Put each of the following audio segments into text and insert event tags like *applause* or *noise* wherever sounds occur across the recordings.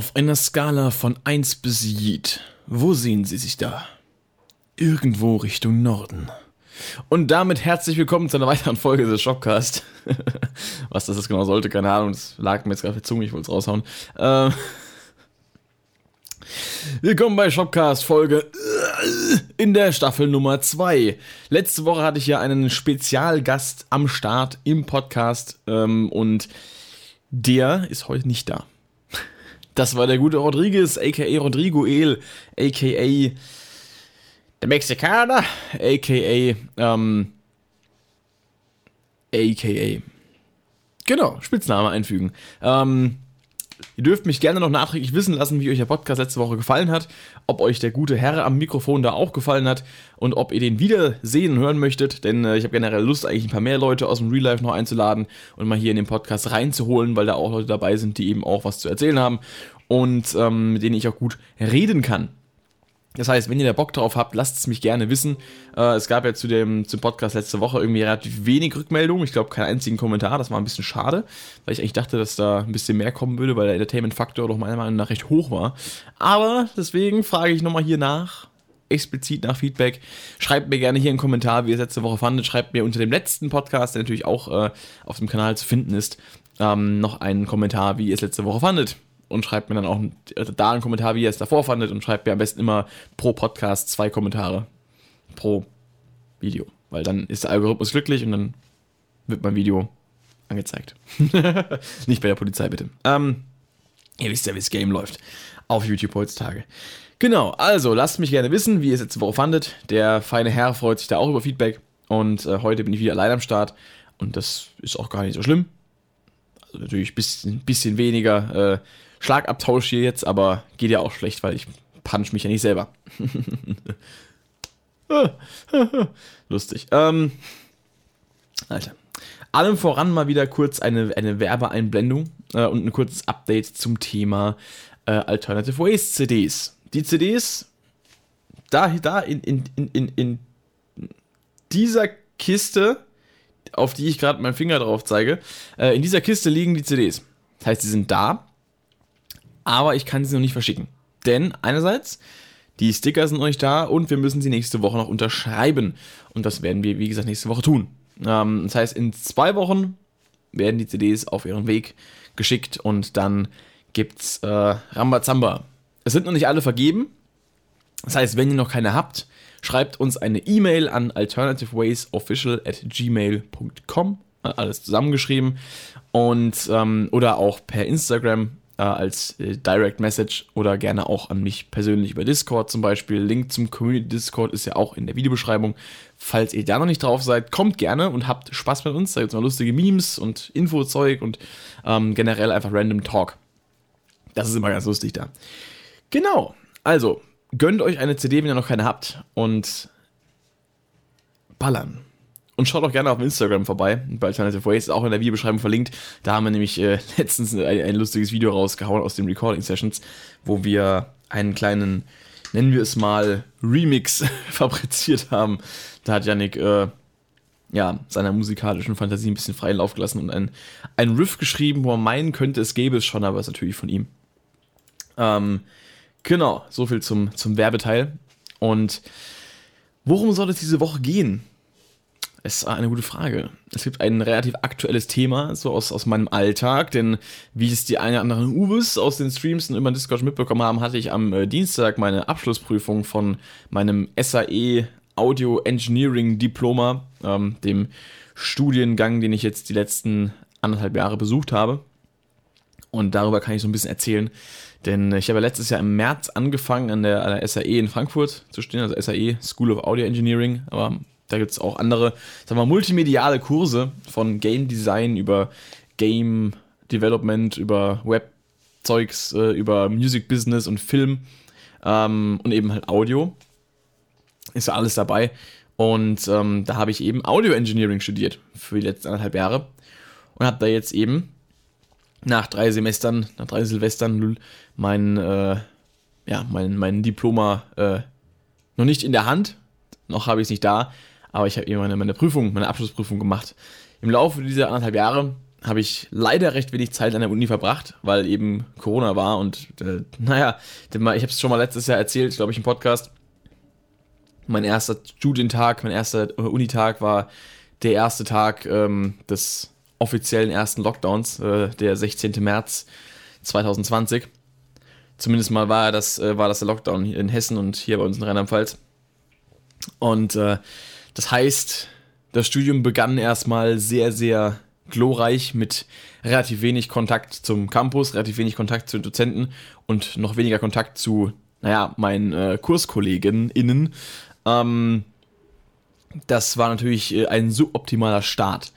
Auf einer Skala von 1 bis Yeet, wo sehen Sie sich da? Irgendwo Richtung Norden. Und damit herzlich willkommen zu einer weiteren Folge des Shopcast. *laughs* Was das jetzt genau sollte, keine Ahnung, das lag mir jetzt gerade auf der Zunge, ich wollte es raushauen. Ähm Willkommen bei Shopcast Folge in der Staffel Nummer 2. Letzte Woche hatte ich ja einen Spezialgast am Start im Podcast ähm, und der ist heute nicht da. Das war der gute Rodriguez, aka Rodrigo El, aka der Mexikaner, aka, ähm, aka, genau, Spitzname einfügen. Ähm, Ihr dürft mich gerne noch nachträglich wissen lassen, wie euch der Podcast letzte Woche gefallen hat, ob euch der gute Herr am Mikrofon da auch gefallen hat und ob ihr den wieder sehen hören möchtet, denn äh, ich habe generell Lust, eigentlich ein paar mehr Leute aus dem Real Life noch einzuladen und mal hier in den Podcast reinzuholen, weil da auch Leute dabei sind, die eben auch was zu erzählen haben und ähm, mit denen ich auch gut reden kann. Das heißt, wenn ihr da Bock drauf habt, lasst es mich gerne wissen. Äh, es gab ja zu dem zum Podcast letzte Woche irgendwie relativ wenig Rückmeldungen. Ich glaube, keinen einzigen Kommentar. Das war ein bisschen schade, weil ich eigentlich dachte, dass da ein bisschen mehr kommen würde, weil der Entertainment-Faktor doch meiner Meinung nach recht hoch war. Aber deswegen frage ich nochmal hier nach, explizit nach Feedback. Schreibt mir gerne hier einen Kommentar, wie ihr es letzte Woche fandet. Schreibt mir unter dem letzten Podcast, der natürlich auch äh, auf dem Kanal zu finden ist, ähm, noch einen Kommentar, wie ihr es letzte Woche fandet und schreibt mir dann auch also da einen Kommentar, wie ihr es davor fandet und schreibt mir am besten immer pro Podcast zwei Kommentare pro Video, weil dann ist der Algorithmus glücklich und dann wird mein Video angezeigt. *laughs* Nicht bei der Polizei, bitte. Ähm, ihr wisst ja, wie das Game läuft auf YouTube heutzutage. Genau, also lasst mich gerne wissen, wie ihr es letzte Woche fandet. Der feine Herr freut sich da auch über Feedback und äh, heute bin ich wieder allein am Start und das ist auch gar nicht so schlimm. Also natürlich ein bisschen, bisschen weniger äh, Schlagabtausch hier jetzt, aber geht ja auch schlecht, weil ich punch mich ja nicht selber. *laughs* Lustig. Ähm, Alter. Allem voran mal wieder kurz eine, eine Werbeeinblendung äh, und ein kurzes Update zum Thema äh, Alternative Waste CDs. Die CDs, da, da in, in, in, in dieser Kiste, auf die ich gerade meinen Finger drauf zeige, äh, in dieser Kiste liegen die CDs. Das heißt, sie sind da, aber ich kann sie noch nicht verschicken. Denn einerseits, die Sticker sind noch nicht da und wir müssen sie nächste Woche noch unterschreiben. Und das werden wir, wie gesagt, nächste Woche tun. Ähm, das heißt, in zwei werden die CDs auf ihren Weg geschickt und dann gibt's äh, Rambazamba. Es sind noch nicht alle vergeben. Das heißt, wenn ihr noch keine habt, schreibt uns eine E-Mail an alternativewaysofficial at gmail.com. Alles zusammengeschrieben. Und ähm, oder auch per Instagram äh, als äh, Direct Message oder gerne auch an mich persönlich über Discord zum Beispiel. Link zum Community Discord ist ja auch in der Videobeschreibung. Falls ihr da noch nicht drauf seid, kommt gerne und habt Spaß mit uns. Da gibt es mal lustige Memes und Infozeug und ähm, generell einfach random Talk. Das ist immer ganz lustig da. Genau. Also, gönnt euch eine CD, wenn ihr noch keine habt und ballern. Und schaut auch gerne auf Instagram vorbei, bei Alternative Ways, auch in der Videobeschreibung verlinkt. Da haben wir nämlich äh, *laughs* letztens ein, ein, lustiges Video rausgehauen aus den Recording Sessions, wo wir einen kleinen, nennen wir es mal, Remix *laughs* fabriziert haben. Da hat Yannick äh, ja, seiner musikalischen Fantasie ein bisschen freien Lauf gelassen und ein, ein Riff geschrieben, wo man meinen könnte, es gäbe es schon, aber es ist natürlich von ihm. Ähm, genau, soviel zum, zum Werbeteil. Und worum soll es diese Woche gehen? Ist eine gute Frage. Es gibt ein relativ aktuelles Thema, so aus, aus meinem Alltag, denn wie es die einen oder anderen Uwes aus den Streams und über Discord mitbekommen haben, hatte ich am äh, Dienstag meine Abschlussprüfung von meinem SAE Audio Engineering Diploma, ähm, dem Studiengang, den ich jetzt die letzten anderthalb Jahre besucht habe. Und darüber kann ich so ein bisschen erzählen, denn ich habe letztes Jahr im März angefangen an der, an der SAE in Frankfurt zu stehen, also SAE School of Audio Engineering, aber da gibt es auch andere, sagen wir, multimediale Kurse von Game Design über Game Development, über Webzeugs, äh, über Music Business und Film ähm, und eben halt Audio. Ist ja alles dabei. Und ähm, da habe ich eben Audio Engineering studiert für die letzten anderthalb Jahre und habe da jetzt eben nach drei Semestern, nach drei Silvestern mein, äh, ja, mein, mein Diploma äh, noch nicht in der Hand, noch habe ich es nicht da, aber ich habe eben meine, meine Prüfung, meine Abschlussprüfung gemacht. Im Laufe dieser anderthalb Jahre habe ich leider recht wenig Zeit an der Uni verbracht, weil eben Corona war und äh, naja, ich habe es schon mal letztes Jahr erzählt, glaube ich, im Podcast. Mein erster Studientag, mein erster äh, Unitag war der erste Tag ähm, des offiziellen ersten Lockdowns, äh, der 16. März 2020. Zumindest mal war das, äh, war das der Lockdown in Hessen und hier bei uns in Rheinland-Pfalz. Und äh, das heißt, das Studium begann erstmal sehr, sehr glorreich mit relativ wenig Kontakt zum Campus, relativ wenig Kontakt zu den Dozenten und noch weniger Kontakt zu, naja, meinen äh, KurskollegInnen. Ähm, das war natürlich äh, ein suboptimaler Start.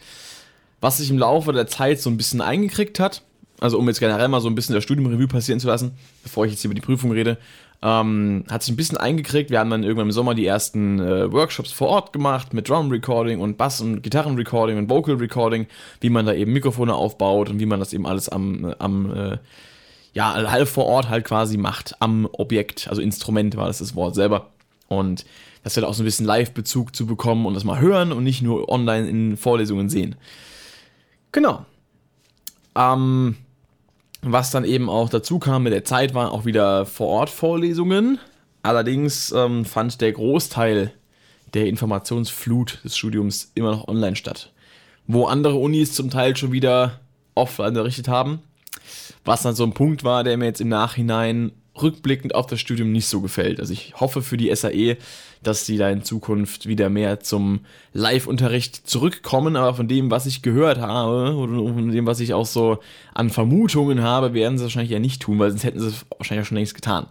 Was sich im Laufe der Zeit so ein bisschen eingekriegt hat, also um jetzt generell mal so ein bisschen das Studiumreview passieren zu lassen, bevor ich jetzt über die Prüfung rede, ähm, hat sich ein bisschen eingekriegt. Wir haben dann irgendwann im Sommer die ersten äh, Workshops vor Ort gemacht mit Drum Recording und Bass- und Gitarren-Recording und Vocal Recording, wie man da eben Mikrofone aufbaut und wie man das eben alles am, am äh, ja, halb vor Ort halt quasi macht, am Objekt, also Instrument war das das Wort selber. Und das wird auch so ein bisschen Live-Bezug zu bekommen und das mal hören und nicht nur online in Vorlesungen sehen. Genau. Ähm, was dann eben auch dazu kam mit der Zeit, waren auch wieder Vor-Ort-Vorlesungen. Allerdings ähm, fand der Großteil der Informationsflut des Studiums immer noch online statt. Wo andere Unis zum Teil schon wieder offline unterrichtet haben. Was dann so ein Punkt war, der mir jetzt im Nachhinein rückblickend auf das Studium nicht so gefällt. Also ich hoffe für die SAE, dass sie da in Zukunft wieder mehr zum Live-Unterricht zurückkommen, aber von dem, was ich gehört habe und von dem, was ich auch so an Vermutungen habe, werden sie wahrscheinlich ja nicht tun, weil sonst hätten sie es wahrscheinlich auch schon längst getan.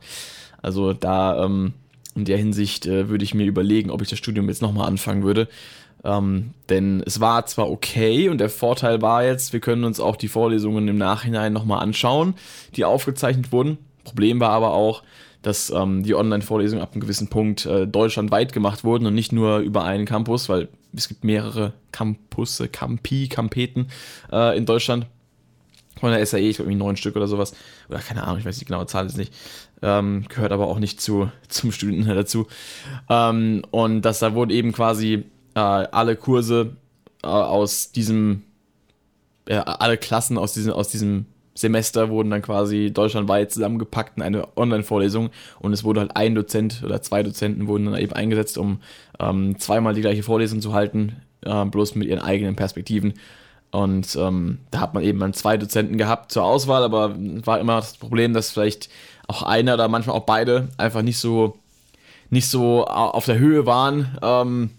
Also da ähm, in der Hinsicht äh, würde ich mir überlegen, ob ich das Studium jetzt nochmal anfangen würde. Ähm, denn es war zwar okay und der Vorteil war jetzt, wir können uns auch die Vorlesungen im Nachhinein nochmal anschauen, die aufgezeichnet wurden. Problem war aber auch, dass ähm, die Online-Vorlesungen ab einem gewissen Punkt äh, deutschlandweit gemacht wurden und nicht nur über einen Campus, weil es gibt mehrere Campusse, Campi, Campeten äh, in Deutschland. Von der SAE, ich glaube irgendwie neun Stück oder sowas. Oder keine Ahnung, ich weiß die genaue Zahl jetzt nicht. Ähm, gehört aber auch nicht zu, *laughs* zum Studenten dazu. Ähm, und dass da wurden eben quasi äh, alle Kurse äh, aus diesem, alle Klassen aus diesem, aus diesem Semester wurden dann quasi deutschlandweit zusammengepackt in eine Online-Vorlesung und es wurde halt ein Dozent oder zwei Dozenten wurden dann eben eingesetzt, um ähm, zweimal die gleiche Vorlesung zu halten, äh, bloß mit ihren eigenen Perspektiven. Und ähm, da hat man eben dann zwei Dozenten gehabt zur Auswahl, aber war immer das Problem, dass vielleicht auch einer oder manchmal auch beide einfach nicht so, nicht so auf der Höhe waren. Ähm,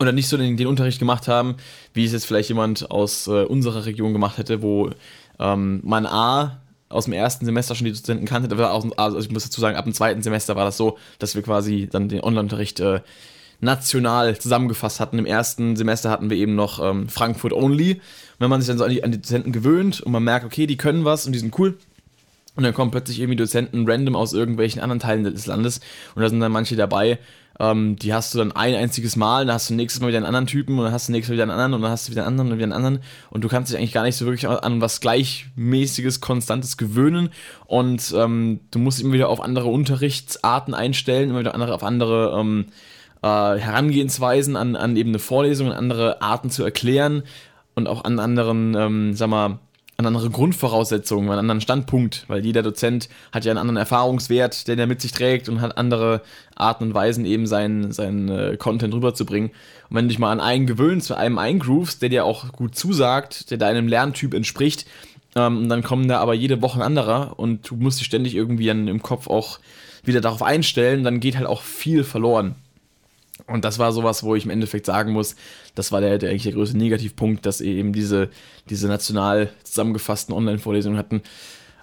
oder nicht so den, den, Unterricht gemacht haben, wie es jetzt vielleicht jemand aus äh, unserer Region gemacht hätte, wo ähm, man A aus dem ersten Semester schon die Dozenten kannte, also ich muss dazu sagen, ab dem zweiten Semester war das so, dass wir quasi dann den Online-Unterricht äh, national zusammengefasst hatten. Im ersten Semester hatten wir eben noch ähm, Frankfurt Only. Und wenn man sich dann so an die, an die Dozenten gewöhnt und man merkt, okay, die können was und die sind cool, und dann kommen plötzlich irgendwie Dozenten random aus irgendwelchen anderen Teilen des Landes und da sind dann manche dabei, ähm, die hast du dann ein einziges Mal, dann hast du nächstes Mal wieder einen anderen Typen und dann hast du nächstes Mal wieder einen anderen und dann hast du wieder einen anderen und wieder einen anderen. Und du kannst dich eigentlich gar nicht so wirklich an was gleichmäßiges, konstantes gewöhnen. Und ähm, du musst immer wieder auf andere Unterrichtsarten einstellen, immer wieder andere, auf andere ähm, äh, Herangehensweisen an, an eben eine Vorlesung, an andere Arten zu erklären und auch an anderen, ähm, sag mal, an andere Grundvoraussetzungen, einen anderen Standpunkt, weil jeder Dozent hat ja einen anderen Erfahrungswert, den er mit sich trägt und hat andere Arten und Weisen, eben seinen, seinen äh, Content rüberzubringen. Und wenn du dich mal an einen gewöhnst, einem eingroovst, der dir auch gut zusagt, der deinem Lerntyp entspricht, ähm, dann kommen da aber jede Woche ein anderer und du musst dich ständig irgendwie dann im Kopf auch wieder darauf einstellen, dann geht halt auch viel verloren. Und das war sowas, wo ich im Endeffekt sagen muss, das war der, der eigentlich der größte Negativpunkt, dass eben diese, diese national zusammengefassten Online-Vorlesungen hatten.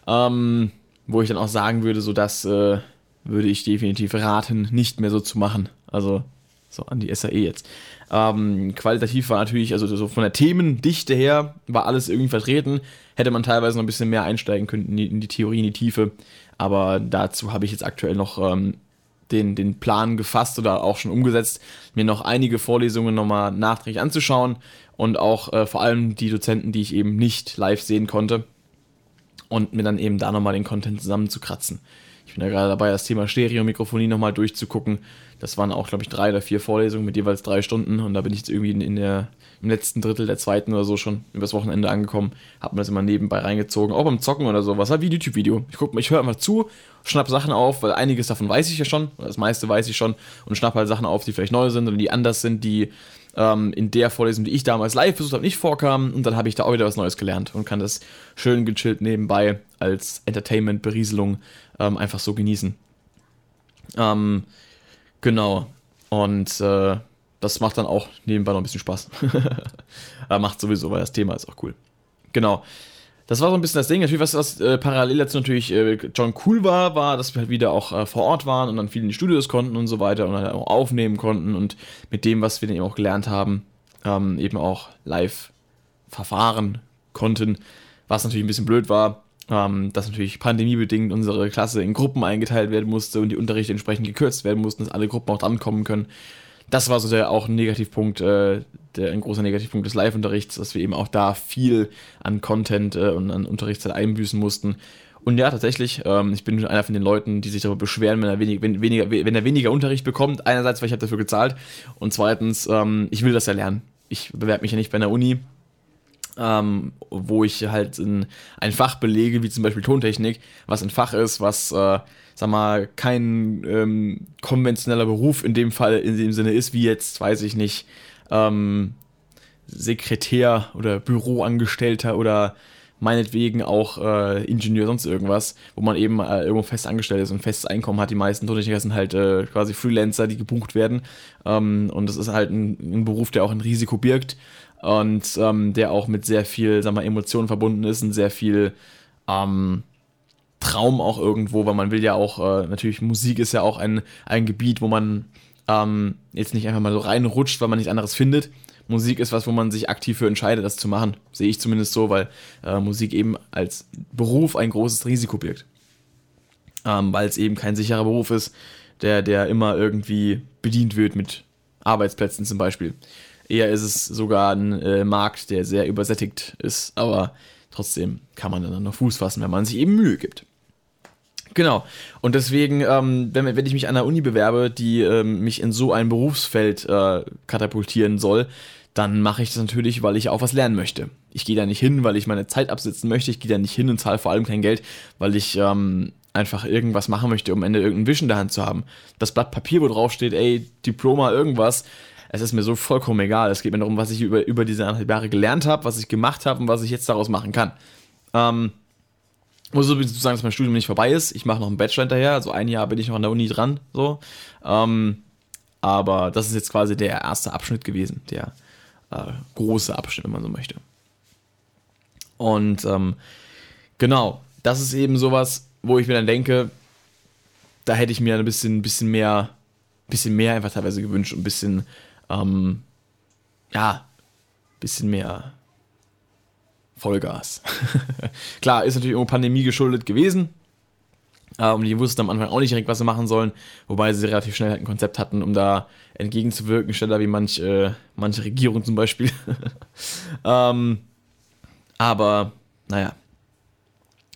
Ähm, wo ich dann auch sagen würde, so das äh, würde ich definitiv raten, nicht mehr so zu machen. Also so an die SAE jetzt. Ähm, qualitativ war natürlich, also so von der Themendichte her, war alles irgendwie vertreten. Hätte man teilweise noch ein bisschen mehr einsteigen können in die, in die Theorie, in die Tiefe. Aber dazu habe ich jetzt aktuell noch ähm, den, den Plan gefasst oder auch schon umgesetzt, mir noch einige Vorlesungen nochmal nachträglich anzuschauen und auch äh, vor allem die Dozenten, die ich eben nicht live sehen konnte und mir dann eben da nochmal den Content zusammenzukratzen. Ich bin ja gerade dabei, das Thema Stereomikrofonie nochmal durchzugucken. Das waren auch, glaube ich, drei oder vier Vorlesungen mit jeweils drei Stunden und da bin ich jetzt irgendwie in, der, im letzten Drittel der zweiten oder so schon übers Wochenende angekommen. Hab mir das immer nebenbei reingezogen, auch beim Zocken oder so. Was halt wie YouTube-Video. Ich gucke, ich höre einfach zu, schnapp Sachen auf, weil einiges davon weiß ich ja schon, das meiste weiß ich schon und schnapp halt Sachen auf, die vielleicht neu sind oder die anders sind, die ähm, in der Vorlesung, die ich damals live besucht habe, nicht vorkamen. Und dann habe ich da auch wieder was Neues gelernt und kann das schön gechillt nebenbei als Entertainment-Berieselung ähm, einfach so genießen. Ähm, genau. Und äh, das macht dann auch nebenbei noch ein bisschen Spaß. *laughs* macht sowieso, weil das Thema ist auch cool. Genau das war so ein bisschen das Ding. Natürlich, was, was äh, parallel dazu natürlich äh, John cool war, war, dass wir halt wieder auch äh, vor Ort waren und dann viel in die Studios konnten und so weiter und halt auch aufnehmen konnten und mit dem, was wir dann eben auch gelernt haben, ähm, eben auch live verfahren konnten. Was natürlich ein bisschen blöd war, ähm, dass natürlich pandemiebedingt unsere Klasse in Gruppen eingeteilt werden musste und die Unterrichte entsprechend gekürzt werden mussten, dass alle Gruppen auch drankommen können das war so der auch ein Negativpunkt, äh, der, ein großer Negativpunkt des Live-Unterrichts, dass wir eben auch da viel an Content äh, und an Unterrichtszeit einbüßen mussten. Und ja, tatsächlich, ähm, ich bin einer von den Leuten, die sich darüber beschweren, wenn er, wenig, wenn, weniger, wenn er weniger Unterricht bekommt. Einerseits, weil ich habe dafür gezahlt und zweitens, ähm, ich will das ja lernen. Ich bewerbe mich ja nicht bei einer Uni, ähm, wo ich halt in ein Fach belege, wie zum Beispiel Tontechnik, was ein Fach ist, was äh, sag mal, kein ähm, konventioneller Beruf in dem Fall, in dem Sinne ist, wie jetzt, weiß ich nicht, ähm, Sekretär oder Büroangestellter oder meinetwegen auch äh, Ingenieur, sonst irgendwas, wo man eben äh, irgendwo fest angestellt ist und festes Einkommen hat. Die meisten Tontechniker sind halt äh, quasi Freelancer, die gebucht werden. Ähm, und das ist halt ein, ein, Beruf, der auch ein Risiko birgt und ähm, der auch mit sehr viel, sag mal, Emotionen verbunden ist und sehr viel, ähm, Traum auch irgendwo, weil man will ja auch, äh, natürlich Musik ist ja auch ein, ein Gebiet, wo man ähm, jetzt nicht einfach mal so reinrutscht, weil man nichts anderes findet. Musik ist was, wo man sich aktiv für entscheidet, das zu machen. Sehe ich zumindest so, weil äh, Musik eben als Beruf ein großes Risiko birgt. Ähm, weil es eben kein sicherer Beruf ist, der, der immer irgendwie bedient wird mit Arbeitsplätzen zum Beispiel. Eher ist es sogar ein äh, Markt, der sehr übersättigt ist, aber trotzdem kann man dann noch Fuß fassen, wenn man sich eben Mühe gibt. Genau. Und deswegen, ähm, wenn, wenn ich mich an der Uni bewerbe, die ähm, mich in so ein Berufsfeld äh, katapultieren soll, dann mache ich das natürlich, weil ich auch was lernen möchte. Ich gehe da nicht hin, weil ich meine Zeit absitzen möchte. Ich gehe da nicht hin und zahle vor allem kein Geld, weil ich ähm, einfach irgendwas machen möchte, um am Ende irgendeinen Wisch in der Hand zu haben. Das Blatt Papier, wo drauf steht, ey, Diploma, irgendwas, es ist mir so vollkommen egal. Es geht mir darum, was ich über, über diese anderthalb Jahre gelernt habe, was ich gemacht habe und was ich jetzt daraus machen kann. Ähm, muss übrigens sagen, dass mein Studium nicht vorbei ist. Ich mache noch einen Bachelor hinterher, also ein Jahr bin ich noch an der Uni dran. So. Ähm, aber das ist jetzt quasi der erste Abschnitt gewesen, der äh, große Abschnitt, wenn man so möchte. Und ähm, genau, das ist eben sowas, wo ich mir dann denke, da hätte ich mir ein bisschen, bisschen mehr, bisschen mehr einfach teilweise gewünscht, ein bisschen, ähm, ja, bisschen mehr Vollgas. *laughs* Klar, ist natürlich irgendwo Pandemie geschuldet gewesen. Und die wussten am Anfang auch nicht direkt, was sie machen sollen, wobei sie relativ schnell halt ein Konzept hatten, um da entgegenzuwirken, schneller wie manch, äh, manche Regierung zum Beispiel. *laughs* ähm, aber, naja.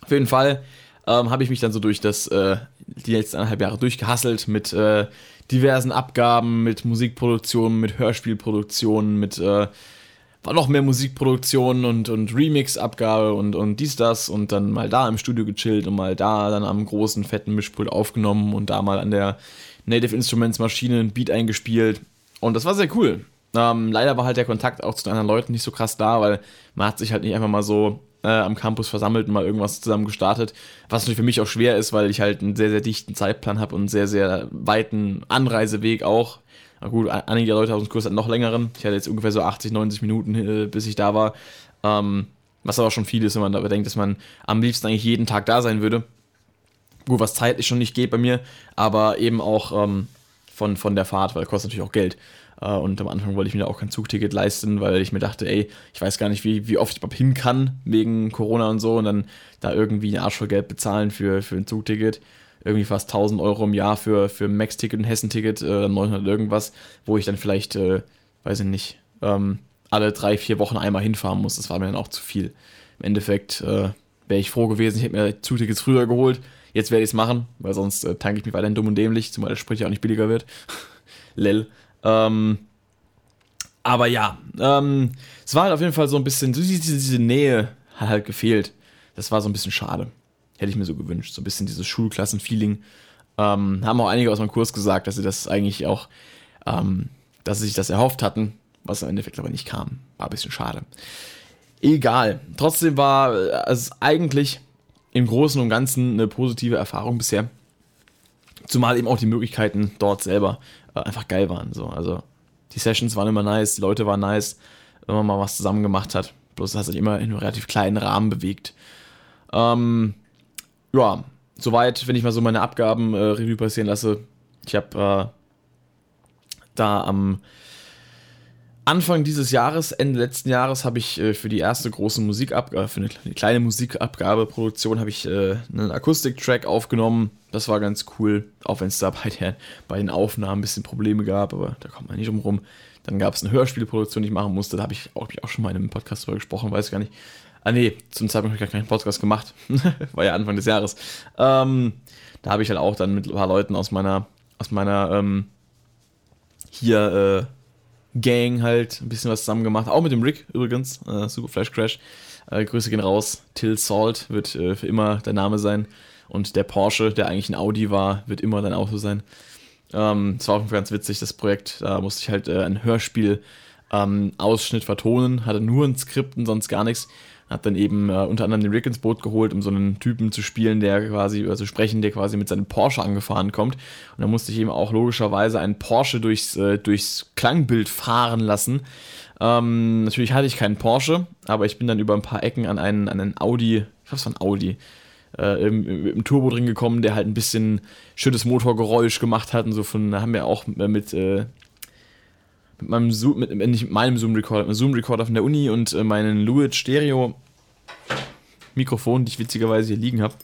Auf jeden Fall ähm, habe ich mich dann so durch das, äh, die letzten eineinhalb Jahre durchgehasselt mit äh, diversen Abgaben, mit Musikproduktionen, mit Hörspielproduktionen, mit äh, war noch mehr Musikproduktion und, und Remix-Abgabe und, und dies, das und dann mal da im Studio gechillt und mal da dann am großen, fetten Mischpult aufgenommen und da mal an der Native Instruments Maschine ein Beat eingespielt. Und das war sehr cool. Ähm, leider war halt der Kontakt auch zu den anderen Leuten nicht so krass da, weil man hat sich halt nicht einfach mal so äh, am Campus versammelt und mal irgendwas zusammen gestartet. Was natürlich für mich auch schwer ist, weil ich halt einen sehr, sehr dichten Zeitplan habe und einen sehr, sehr weiten Anreiseweg auch. Na gut, einige Leute aus dem Kurs hatten noch längeren. Ich hatte jetzt ungefähr so 80, 90 Minuten, äh, bis ich da war. Ähm, was aber schon viel ist, wenn man da bedenkt, dass man am liebsten eigentlich jeden Tag da sein würde. Gut, was zeitlich schon nicht geht bei mir, aber eben auch ähm, von, von der Fahrt, weil kostet natürlich auch Geld. Äh, und am Anfang wollte ich mir auch kein Zugticket leisten, weil ich mir dachte, ey, ich weiß gar nicht, wie, wie oft ich überhaupt hin kann wegen Corona und so und dann da irgendwie ein Arsch voll Geld bezahlen für, für ein Zugticket irgendwie fast 1000 Euro im Jahr für, für ein Max-Ticket und Hessen-Ticket, äh, 900 irgendwas, wo ich dann vielleicht, äh, weiß ich nicht, ähm, alle drei, vier Wochen einmal hinfahren muss. Das war mir dann auch zu viel. Im Endeffekt äh, wäre ich froh gewesen, ich hätte mir Zutickets früher geholt. Jetzt werde ich es machen, weil sonst äh, tanke ich mich weiterhin dumm und dämlich, zumal der Sprit ja auch nicht billiger wird. *laughs* Lel. Ähm, aber ja, ähm, es war halt auf jeden Fall so ein bisschen, diese, diese Nähe hat halt gefehlt. Das war so ein bisschen schade. Hätte ich mir so gewünscht. So ein bisschen dieses Schulklassen-Feeling. Ähm, haben auch einige aus meinem Kurs gesagt, dass sie das eigentlich auch, ähm, dass sie sich das erhofft hatten, was im Endeffekt aber nicht kam. War ein bisschen schade. Egal. Trotzdem war es eigentlich im Großen und Ganzen eine positive Erfahrung bisher. Zumal eben auch die Möglichkeiten dort selber äh, einfach geil waren. So. Also die Sessions waren immer nice, die Leute waren nice, wenn man mal was zusammen gemacht hat. Bloß hat sich immer in einem relativ kleinen Rahmen bewegt. Ähm, ja, soweit, wenn ich mal so meine Abgaben äh, Revue passieren lasse. Ich habe äh, da am Anfang dieses Jahres, Ende letzten Jahres, habe ich äh, für die erste große Musikabgabe, äh, für eine, eine kleine Musikabgabeproduktion, habe ich äh, einen Akustiktrack aufgenommen. Das war ganz cool, auch wenn es da bei, der, bei den Aufnahmen ein bisschen Probleme gab, aber da kommt man nicht drum rum. Dann gab es eine Hörspielproduktion, die ich machen musste. Da habe ich, auch, hab ich auch schon mal in einem Podcast drüber gesprochen, weiß gar nicht. Ah, nee, zum Zeitpunkt habe ich gar keinen Podcast gemacht. *laughs* war ja Anfang des Jahres. Ähm, da habe ich halt auch dann mit ein paar Leuten aus meiner, aus meiner, ähm, hier, äh, Gang halt ein bisschen was zusammen gemacht. Auch mit dem Rick übrigens, äh, Super Flash Crash. Äh, Grüße gehen raus. Till Salt wird äh, für immer dein Name sein. Und der Porsche, der eigentlich ein Audi war, wird immer dein Auto sein. Ähm, das war auch ganz witzig, das Projekt. Da musste ich halt äh, ein Hörspiel-Ausschnitt ähm, vertonen. Hatte nur ein Skript und sonst gar nichts. Hat dann eben äh, unter anderem den Rick ins Boot geholt, um so einen Typen zu spielen, der quasi, also sprechen, der quasi mit seinem Porsche angefahren kommt. Und dann musste ich eben auch logischerweise einen Porsche durchs, äh, durchs Klangbild fahren lassen. Ähm, natürlich hatte ich keinen Porsche, aber ich bin dann über ein paar Ecken an einen, an einen Audi, ich war ein Audi, äh, im, im, Turbo drin gekommen, der halt ein bisschen schönes Motorgeräusch gemacht hat und so von, da haben wir auch mit, äh, mit meinem Zoom, mit, nicht mit meinem Zoom-Recorder, mit einem Zoom-Recorder von der Uni und äh, meinen Luit Stereo Mikrofon, die ich witzigerweise hier liegen habe,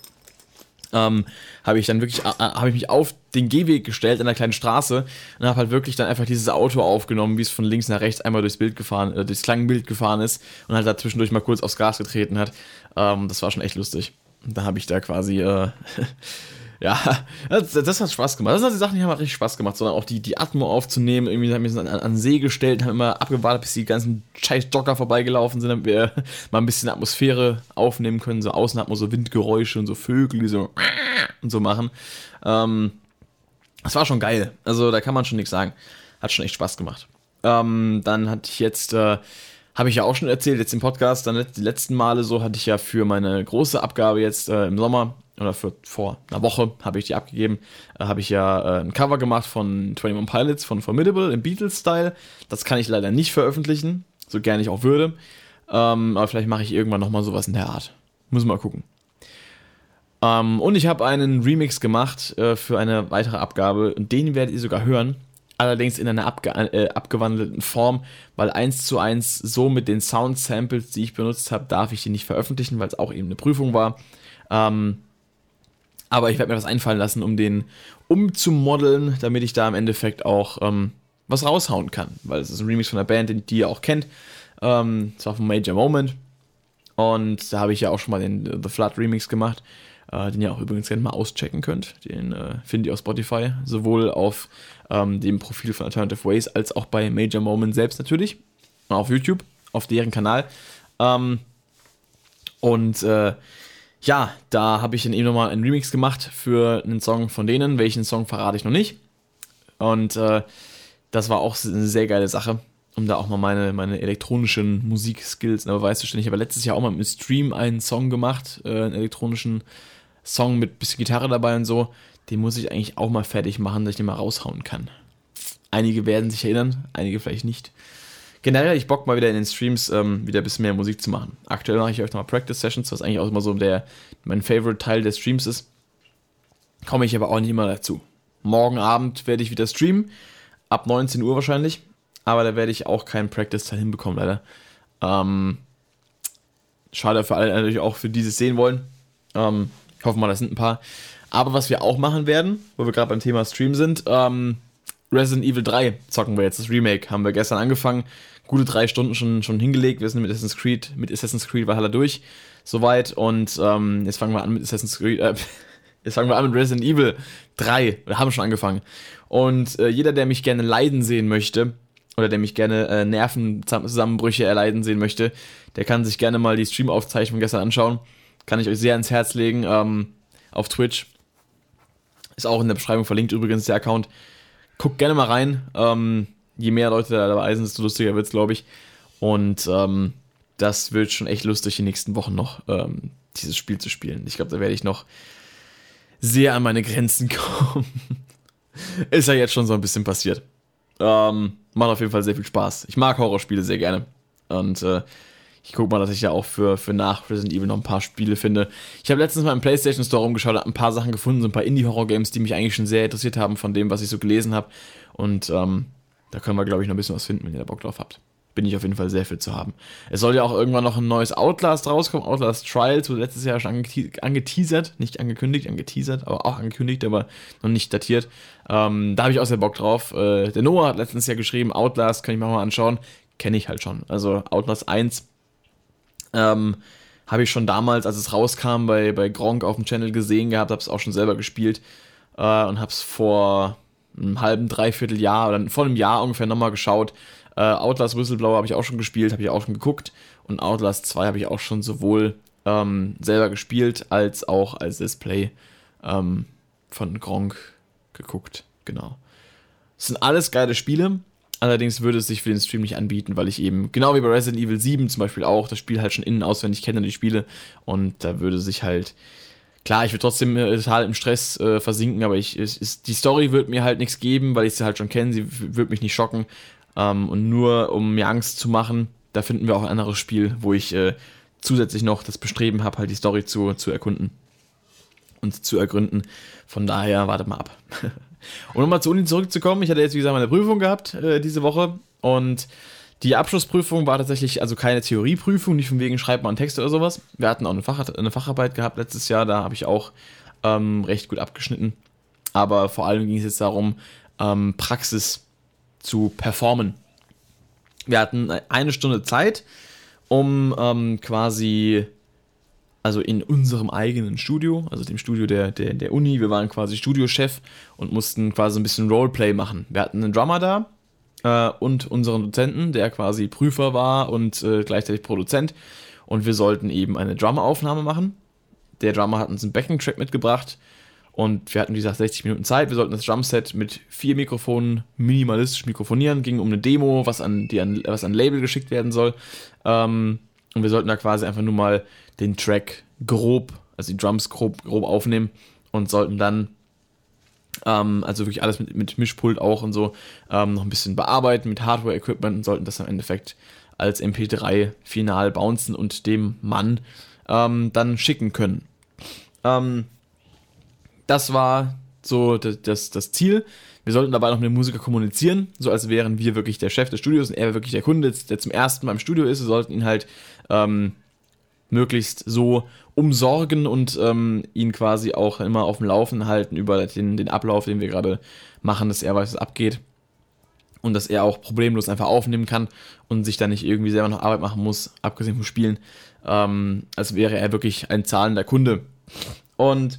ähm, habe ich dann wirklich, äh, äh, habe ich mich auf den Gehweg gestellt in einer kleinen Straße und habe halt wirklich dann einfach dieses Auto aufgenommen, wie es von links nach rechts einmal durchs Bild gefahren, äh, durchs Klangbild gefahren ist und halt da zwischendurch mal kurz aufs Gas getreten hat. Ähm, das war schon echt lustig. Da habe ich da quasi äh, *laughs* ja, das, das, hat Spaß gemacht. Das sind die Sachen, die haben richtig Spaß gemacht, sondern auch die, die Atmo aufzunehmen. Irgendwie haben wir uns an, an See gestellt, haben immer abgewartet, bis die ganzen scheiß Jogger vorbeigelaufen sind, damit wir *laughs* mal ein bisschen Atmosphäre aufnehmen können. So außen hat man so Windgeräusche und so Vögel, die so *laughs* und so machen. Ähm, das war schon geil. Also da kann man schon nichts sagen. Hat schon echt Spaß gemacht. Ähm, dann hatte ich jetzt, äh, habe ich ja auch schon erzählt, jetzt im Podcast, dann die letzten Male so, hatte ich ja für meine große Abgabe jetzt äh, im Sommer oder für, vor einer Woche habe ich die abgegeben, äh, habe ich ja äh, ein Cover gemacht von 21 Pilots von Formidable im Beatles-Style. Das kann ich leider nicht veröffentlichen, so gerne ich auch würde. Ähm, aber vielleicht mache ich irgendwann nochmal sowas in der Art. Muss mal gucken. Ähm, und ich habe einen Remix gemacht äh, für eine weitere Abgabe und den werdet ihr sogar hören. Allerdings in einer abge äh, abgewandelten Form, weil eins zu eins so mit den Sound-Samples, die ich benutzt habe, darf ich die nicht veröffentlichen, weil es auch eben eine Prüfung war. Ähm, aber ich werde mir was einfallen lassen, um den umzumodeln, damit ich da im Endeffekt auch ähm, was raushauen kann. Weil es ist ein Remix von einer Band, die, ihr auch kennt. Ähm, zwar von Major Moment. Und da habe ich ja auch schon mal den The Flood Remix gemacht, äh, den ihr auch übrigens gerne mal auschecken könnt. Den äh, findet ihr auf Spotify, sowohl auf ähm, dem Profil von Alternative Ways als auch bei Major Moment selbst natürlich. Auf YouTube, auf deren Kanal. Ähm, und äh, ja, da habe ich dann eben nochmal einen Remix gemacht für einen Song von denen. Welchen Song verrate ich noch nicht. Und äh, das war auch eine sehr geile Sache, um da auch mal meine, meine elektronischen Musikskills aber weißt du, Ich habe letztes Jahr auch mal im Stream einen Song gemacht, äh, einen elektronischen Song mit bisschen Gitarre dabei und so. Den muss ich eigentlich auch mal fertig machen, dass ich den mal raushauen kann. Einige werden sich erinnern, einige vielleicht nicht generell, ich Bock mal wieder in den Streams ähm, wieder ein bisschen mehr Musik zu machen. Aktuell mache ich öfter mal Practice Sessions, was eigentlich auch immer so der, mein Favorite Teil des Streams ist. Komme ich aber auch nicht immer dazu. Morgen Abend werde ich wieder streamen, ab 19 Uhr wahrscheinlich, aber da werde ich auch keinen Practice-Teil hinbekommen, leider. Ähm, schade für alle natürlich auch, für die es sehen wollen. Ähm, ich hoffe mal, das sind ein paar. Aber was wir auch machen werden, wo wir gerade beim Thema Stream sind, ähm, Resident Evil 3 zocken wir jetzt, das Remake. Haben wir gestern angefangen gute drei Stunden schon, schon hingelegt. Wir sind mit Assassin's Creed, mit Assassin's Creed Valhalla durch. Soweit. Und ähm, jetzt fangen wir an mit Assassin's Creed, äh, *laughs* Jetzt fangen wir an mit Resident Evil 3. Wir haben schon angefangen. Und äh, jeder, der mich gerne leiden sehen möchte, oder der mich gerne äh, Nervenzusammenbrüche erleiden sehen möchte, der kann sich gerne mal die Stream-Aufzeichnung gestern anschauen. Kann ich euch sehr ans Herz legen. Ähm, auf Twitch. Ist auch in der Beschreibung verlinkt übrigens der Account. Guckt gerne mal rein. Ähm, je mehr Leute da dabei sind, desto lustiger wird es, glaube ich. Und ähm, das wird schon echt lustig, die nächsten Wochen noch ähm, dieses Spiel zu spielen. Ich glaube, da werde ich noch sehr an meine Grenzen *laughs* kommen. Ist ja jetzt schon so ein bisschen passiert. Ähm, macht auf jeden Fall sehr viel Spaß. Ich mag Horrorspiele sehr gerne. Und äh, ich gucke mal, dass ich ja auch für, für nach Resident Evil noch ein paar Spiele finde. Ich habe letztens mal im PlayStation Store rumgeschaut, ein paar Sachen gefunden, so ein paar Indie-Horror-Games, die mich eigentlich schon sehr interessiert haben von dem, was ich so gelesen habe. Und ähm, da können wir, glaube ich, noch ein bisschen was finden, wenn ihr da Bock drauf habt bin ich auf jeden Fall sehr viel zu haben. Es soll ja auch irgendwann noch ein neues Outlast rauskommen. Outlast Trials wurde letztes Jahr schon angeteasert, nicht angekündigt, angeteasert, aber auch angekündigt, aber noch nicht datiert. Ähm, da habe ich auch sehr Bock drauf. Äh, der Noah hat letztens ja geschrieben, Outlast kann ich mir mal anschauen. Kenne ich halt schon. Also Outlast 1 ähm, habe ich schon damals, als es rauskam, bei, bei Gronk auf dem Channel gesehen gehabt, habe es auch schon selber gespielt äh, und habe es vor einem halben, dreiviertel Jahr oder vor einem Jahr ungefähr nochmal geschaut äh, Outlast Whistleblower habe ich auch schon gespielt, habe ich auch schon geguckt. Und Outlast 2 habe ich auch schon sowohl ähm, selber gespielt, als auch als Display ähm, von Gronk geguckt. Genau. Das sind alles geile Spiele. Allerdings würde es sich für den Stream nicht anbieten, weil ich eben, genau wie bei Resident Evil 7 zum Beispiel auch, das Spiel halt schon innen auswendig kenne, die Spiele. Und da würde sich halt, klar, ich würde trotzdem äh, total im Stress äh, versinken, aber ich, ist, die Story wird mir halt nichts geben, weil ich sie halt schon kenne, sie wird mich nicht schocken. Ähm, und nur um mir Angst zu machen, da finden wir auch ein anderes Spiel, wo ich äh, zusätzlich noch das Bestreben habe, halt die Story zu, zu erkunden und zu ergründen. Von daher, warte mal ab. *laughs* und um mal zur Uni zurückzukommen, ich hatte jetzt, wie gesagt, meine Prüfung gehabt äh, diese Woche und die Abschlussprüfung war tatsächlich also keine Theorieprüfung, nicht von wegen schreibt man einen Text oder sowas. Wir hatten auch eine, Fach, eine Facharbeit gehabt letztes Jahr, da habe ich auch ähm, recht gut abgeschnitten. Aber vor allem ging es jetzt darum, ähm, Praxis zu performen. Wir hatten eine Stunde Zeit, um ähm, quasi, also in unserem eigenen Studio, also dem Studio der, der, der Uni, wir waren quasi Studiochef und mussten quasi ein bisschen Roleplay machen. Wir hatten einen Drummer da äh, und unseren Dozenten, der quasi Prüfer war und äh, gleichzeitig Produzent. Und wir sollten eben eine Drummeraufnahme machen. Der Drummer hat uns einen Backing-Track mitgebracht und wir hatten, wie gesagt, 60 Minuten Zeit. Wir sollten das Drumset mit vier Mikrofonen minimalistisch mikrofonieren. Ging um eine Demo, was an, die an, was an Label geschickt werden soll. Ähm, und wir sollten da quasi einfach nur mal den Track grob, also die Drums grob, grob aufnehmen und sollten dann, ähm, also wirklich alles mit, mit Mischpult auch und so, ähm, noch ein bisschen bearbeiten mit Hardware-Equipment und sollten das im Endeffekt als MP3 final bouncen und dem Mann ähm, dann schicken können. Ähm, das war so das, das, Ziel. Wir sollten dabei noch mit dem Musiker kommunizieren, so als wären wir wirklich der Chef des Studios und er wirklich der Kunde, der zum ersten Mal im Studio ist. Wir sollten ihn halt ähm, möglichst so umsorgen und ähm, ihn quasi auch immer auf dem Laufen halten über den, den Ablauf, den wir gerade machen, dass er weiß, was abgeht. Und dass er auch problemlos einfach aufnehmen kann und sich dann nicht irgendwie selber noch Arbeit machen muss, abgesehen vom Spielen, ähm, als wäre er wirklich ein zahlender Kunde. Und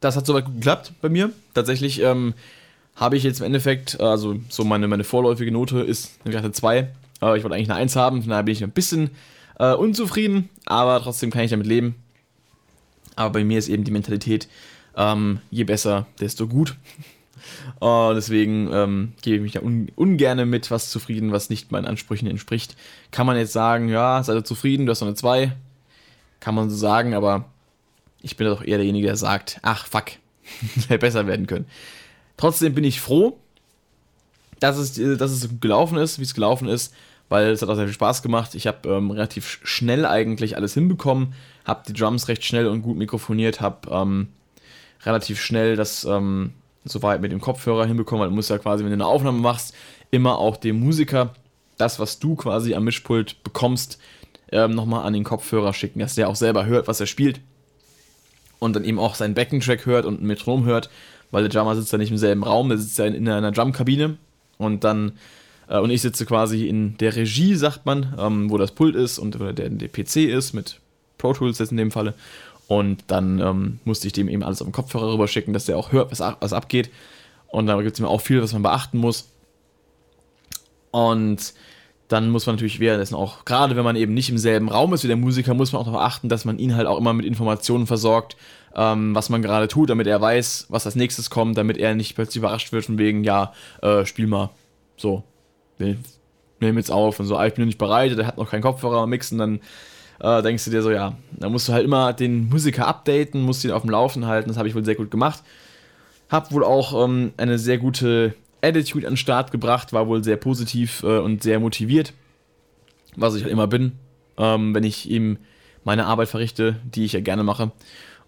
das hat soweit gut geklappt bei mir. Tatsächlich ähm, habe ich jetzt im Endeffekt, also so meine, meine vorläufige Note ist eine glatte 2. Äh, ich wollte eigentlich eine 1 haben, von daher bin ich ein bisschen äh, unzufrieden, aber trotzdem kann ich damit leben. Aber bei mir ist eben die Mentalität, ähm, je besser, desto gut. *laughs* Uh, deswegen ähm, gebe ich mich da un ungern mit was zufrieden, was nicht meinen Ansprüchen entspricht. Kann man jetzt sagen, ja, seid ihr zufrieden, du hast noch eine 2. Kann man so sagen, aber ich bin doch eher derjenige, der sagt, ach fuck, *laughs* hätte besser werden können. Trotzdem bin ich froh, dass es, dass es gelaufen ist, wie es gelaufen ist, weil es hat auch sehr viel Spaß gemacht. Ich habe ähm, relativ schnell eigentlich alles hinbekommen, habe die Drums recht schnell und gut mikrofoniert, habe ähm, relativ schnell das ähm, soweit mit dem Kopfhörer hinbekommen, weil du musst ja quasi, wenn du eine Aufnahme machst, immer auch dem Musiker das, was du quasi am Mischpult bekommst, ähm, nochmal an den Kopfhörer schicken, dass der auch selber hört, was er spielt und dann eben auch seinen Backing-Track hört und ein Metronom hört, weil der Drummer sitzt ja nicht im selben Raum, der sitzt ja in, in einer Drumkabine und dann und ich sitze quasi in der Regie, sagt man, ähm, wo das Pult ist und oder der, der PC ist mit Pro Tools jetzt in dem Falle Und dann ähm, musste ich dem eben alles auf den Kopfhörer rüber schicken, dass der auch hört, was, was abgeht. Und da gibt es mir auch viel, was man beachten muss. Und dann muss man natürlich währenddessen auch, gerade wenn man eben nicht im selben Raum ist wie der Musiker, muss man auch darauf achten, dass man ihn halt auch immer mit Informationen versorgt, ähm, was man gerade tut, damit er weiß, was als nächstes kommt, damit er nicht plötzlich überrascht wird von wegen, ja, äh, spiel mal. So, wir nehmen jetzt auf und so, ah, ich bin noch nicht bereit, der hat noch keinen Kopfhörer mixen, dann äh, denkst du dir so, ja, da musst du halt immer den Musiker updaten, musst ihn auf dem Laufen halten, das habe ich wohl sehr gut gemacht. Hab wohl auch ähm, eine sehr gute Attitude an den Start gebracht, war wohl sehr positiv äh, und sehr motiviert, was ich halt immer bin, ähm, wenn ich ihm meine Arbeit verrichte, die ich ja gerne mache.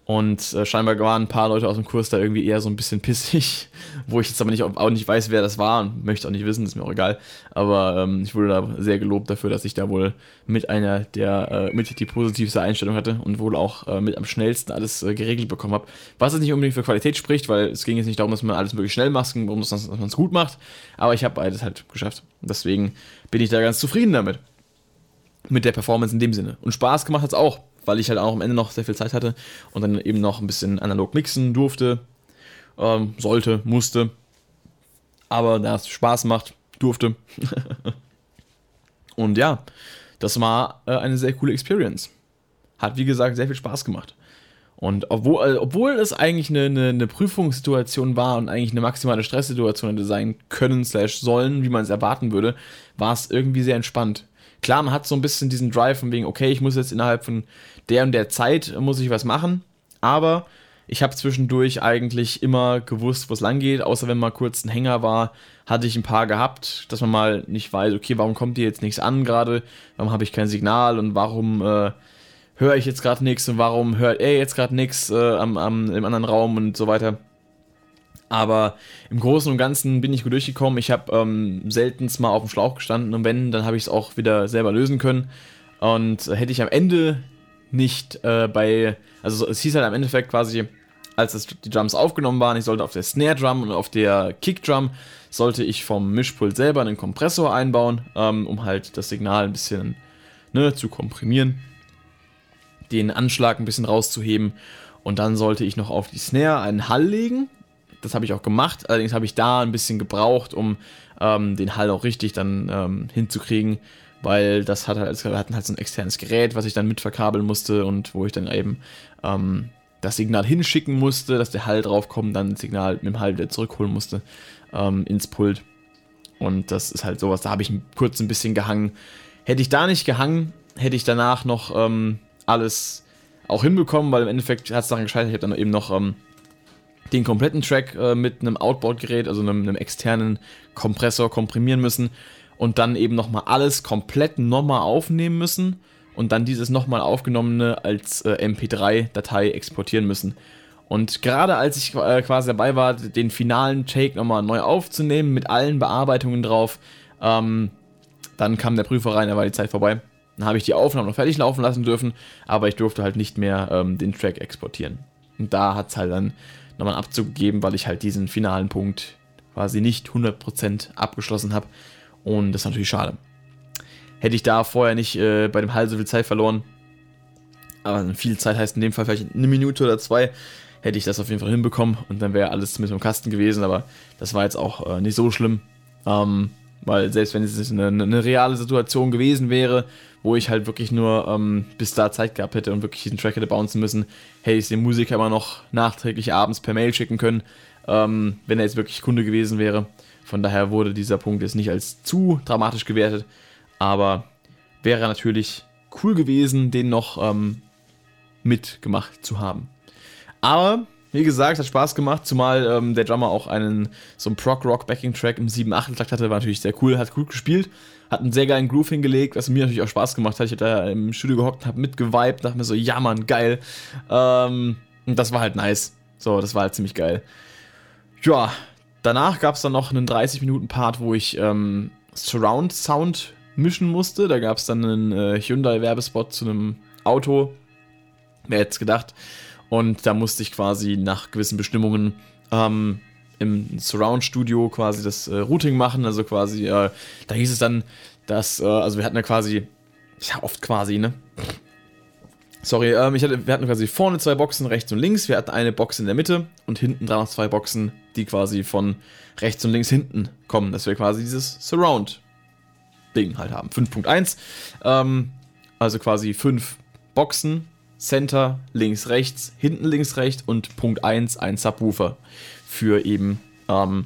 Und äh, scheinbar waren ein paar Leute aus dem Kurs da irgendwie eher so ein bisschen pissig, *laughs* wo ich jetzt aber nicht, auch nicht weiß, wer das war und möchte auch nicht wissen, ist mir auch egal. Aber ähm, ich wurde da sehr gelobt dafür, dass ich da wohl mit einer der, äh, mit die positivste Einstellung hatte und wohl auch äh, mit am schnellsten alles äh, geregelt bekommen habe. Was jetzt nicht unbedingt für Qualität spricht, weil es ging jetzt nicht darum, dass man alles wirklich schnell macht, dass, dass man es gut macht. Aber ich habe beides halt geschafft. Deswegen bin ich da ganz zufrieden damit. Mit der Performance in dem Sinne. Und Spaß gemacht hat es auch weil ich halt auch am Ende noch sehr viel Zeit hatte und dann eben noch ein bisschen analog mixen durfte, ähm, sollte, musste. Aber da es Spaß macht, durfte. *laughs* und ja, das war äh, eine sehr coole Experience. Hat, wie gesagt, sehr viel Spaß gemacht. Und obwohl, äh, obwohl es eigentlich eine, eine, eine, Prüfungssituation war und eigentlich eine maximale Stresssituation hätte sein können, slash sollen, wie man es erwarten würde, war es irgendwie sehr entspannt. Klar, man hat so ein bisschen diesen Drive von wegen, okay, ich muss jetzt innerhalb von der und der Zeit muss ich was machen, aber ich habe zwischendurch eigentlich immer gewusst, wo es lang geht, außer wenn mal kurz ein Hänger war, hatte ich ein paar gehabt, dass man mal nicht weiß, okay, warum kommt hier jetzt nichts an gerade, warum habe ich kein Signal und warum äh, höre ich jetzt gerade nichts und warum hört er jetzt gerade nichts äh, am, am, im anderen Raum und so weiter. Aber im Großen und Ganzen bin ich gut durchgekommen. Ich habe ähm, seltenst mal auf dem Schlauch gestanden und wenn, dann habe ich es auch wieder selber lösen können. Und hätte ich am Ende nicht äh, bei, also es hieß halt am Endeffekt quasi, als das, die Drums aufgenommen waren, ich sollte auf der Snare Drum und auf der Kick Drum sollte ich vom Mischpult selber einen Kompressor einbauen, ähm, um halt das Signal ein bisschen ne, zu komprimieren, den Anschlag ein bisschen rauszuheben. Und dann sollte ich noch auf die Snare einen Hall legen. Das habe ich auch gemacht, allerdings habe ich da ein bisschen gebraucht, um ähm, den Hall auch richtig dann ähm, hinzukriegen weil das hat halt, wir hatten halt so ein externes Gerät, was ich dann mit verkabeln musste und wo ich dann eben ähm, das Signal hinschicken musste, dass der Hall draufkommt, dann das Signal mit dem Hall wieder zurückholen musste ähm, ins Pult. Und das ist halt sowas, da habe ich kurz ein bisschen gehangen. Hätte ich da nicht gehangen, hätte ich danach noch ähm, alles auch hinbekommen, weil im Endeffekt hat es daran gescheitert, ich habe dann eben noch ähm, den kompletten Track äh, mit einem Outboard-Gerät, also einem, einem externen Kompressor komprimieren müssen und dann eben nochmal alles komplett nochmal aufnehmen müssen und dann dieses nochmal aufgenommene als äh, MP3-Datei exportieren müssen. Und gerade als ich äh, quasi dabei war, den finalen Take nochmal neu aufzunehmen, mit allen Bearbeitungen drauf, ähm, dann kam der Prüfer rein, da war die Zeit vorbei. Dann habe ich die Aufnahme noch fertig laufen lassen dürfen, aber ich durfte halt nicht mehr ähm, den Track exportieren. Und da hat es halt dann nochmal einen Abzug gegeben, weil ich halt diesen finalen Punkt quasi nicht 100% abgeschlossen habe. Und das ist natürlich schade. Hätte ich da vorher nicht äh, bei dem Hall so viel Zeit verloren, aber viel Zeit heißt in dem Fall vielleicht eine Minute oder zwei, hätte ich das auf jeden Fall hinbekommen und dann wäre alles mit dem Kasten gewesen, aber das war jetzt auch äh, nicht so schlimm. Ähm, weil selbst wenn es eine, eine, reale Situation gewesen wäre, wo ich halt wirklich nur ähm, bis da Zeit gehabt hätte und wirklich diesen Track hätte bouncen müssen, hätte ich den Musiker immer noch nachträglich abends per Mail schicken können, ähm, wenn er jetzt wirklich Kunde gewesen wäre. Von daher wurde dieser Punkt jetzt nicht als zu dramatisch gewertet, aber wäre natürlich cool gewesen, den noch ähm, mitgemacht zu haben. Aber wie gesagt, hat Spaß gemacht, zumal ähm, der Drummer auch einen so einen Prog-Rock-Backing-Track im 7-8-Takt hatte, war natürlich sehr cool, hat gut gespielt, hat einen sehr geilen Groove hingelegt, was mir natürlich auch Spaß gemacht hat. Ich habe da im Studio gehockt, habe mitgeweibt, dachte mir so, ja Mann, geil. Ähm, und das war halt nice. So, das war halt ziemlich geil. Ja, Danach gab es dann noch einen 30-Minuten-Part, wo ich ähm, Surround Sound mischen musste. Da gab es dann einen äh, Hyundai-Werbespot zu einem Auto. Wer hätte es gedacht? Und da musste ich quasi nach gewissen Bestimmungen ähm, im Surround-Studio quasi das äh, Routing machen. Also quasi, äh, da hieß es dann, dass, äh, also wir hatten ja quasi, ja oft quasi, ne? Sorry, ähm, ich hatte, wir hatten quasi vorne zwei Boxen, rechts und links. Wir hatten eine Box in der Mitte und hinten dran noch zwei Boxen, die quasi von rechts und links hinten kommen. Dass wir quasi dieses Surround-Ding halt haben. 5.1. Ähm, also quasi fünf Boxen, Center, links, rechts, hinten, links, rechts und Punkt 1, ein Subwoofer für eben ähm,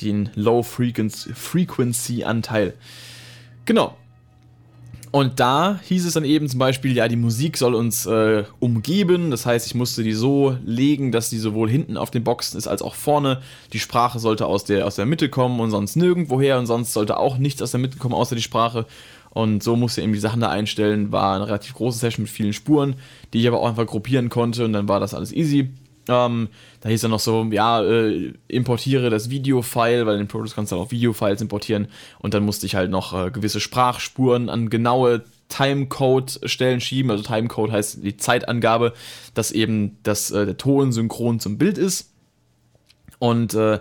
den Low-Frequency-Anteil. Genau. Und da hieß es dann eben zum Beispiel, ja, die Musik soll uns äh, umgeben. Das heißt, ich musste die so legen, dass die sowohl hinten auf den Boxen ist als auch vorne. Die Sprache sollte aus der, aus der Mitte kommen und sonst nirgendwoher. Und sonst sollte auch nichts aus der Mitte kommen, außer die Sprache. Und so musste ich eben die Sachen da einstellen. War eine relativ große Session mit vielen Spuren, die ich aber auch einfach gruppieren konnte. Und dann war das alles easy. Ähm, da hieß dann noch so, ja, äh, importiere das Video-File, weil in Pro kannst du auch Video-Files importieren und dann musste ich halt noch äh, gewisse Sprachspuren an genaue Timecode-Stellen schieben. Also Timecode heißt die Zeitangabe, dass eben das, äh, der Ton synchron zum Bild ist. Und äh,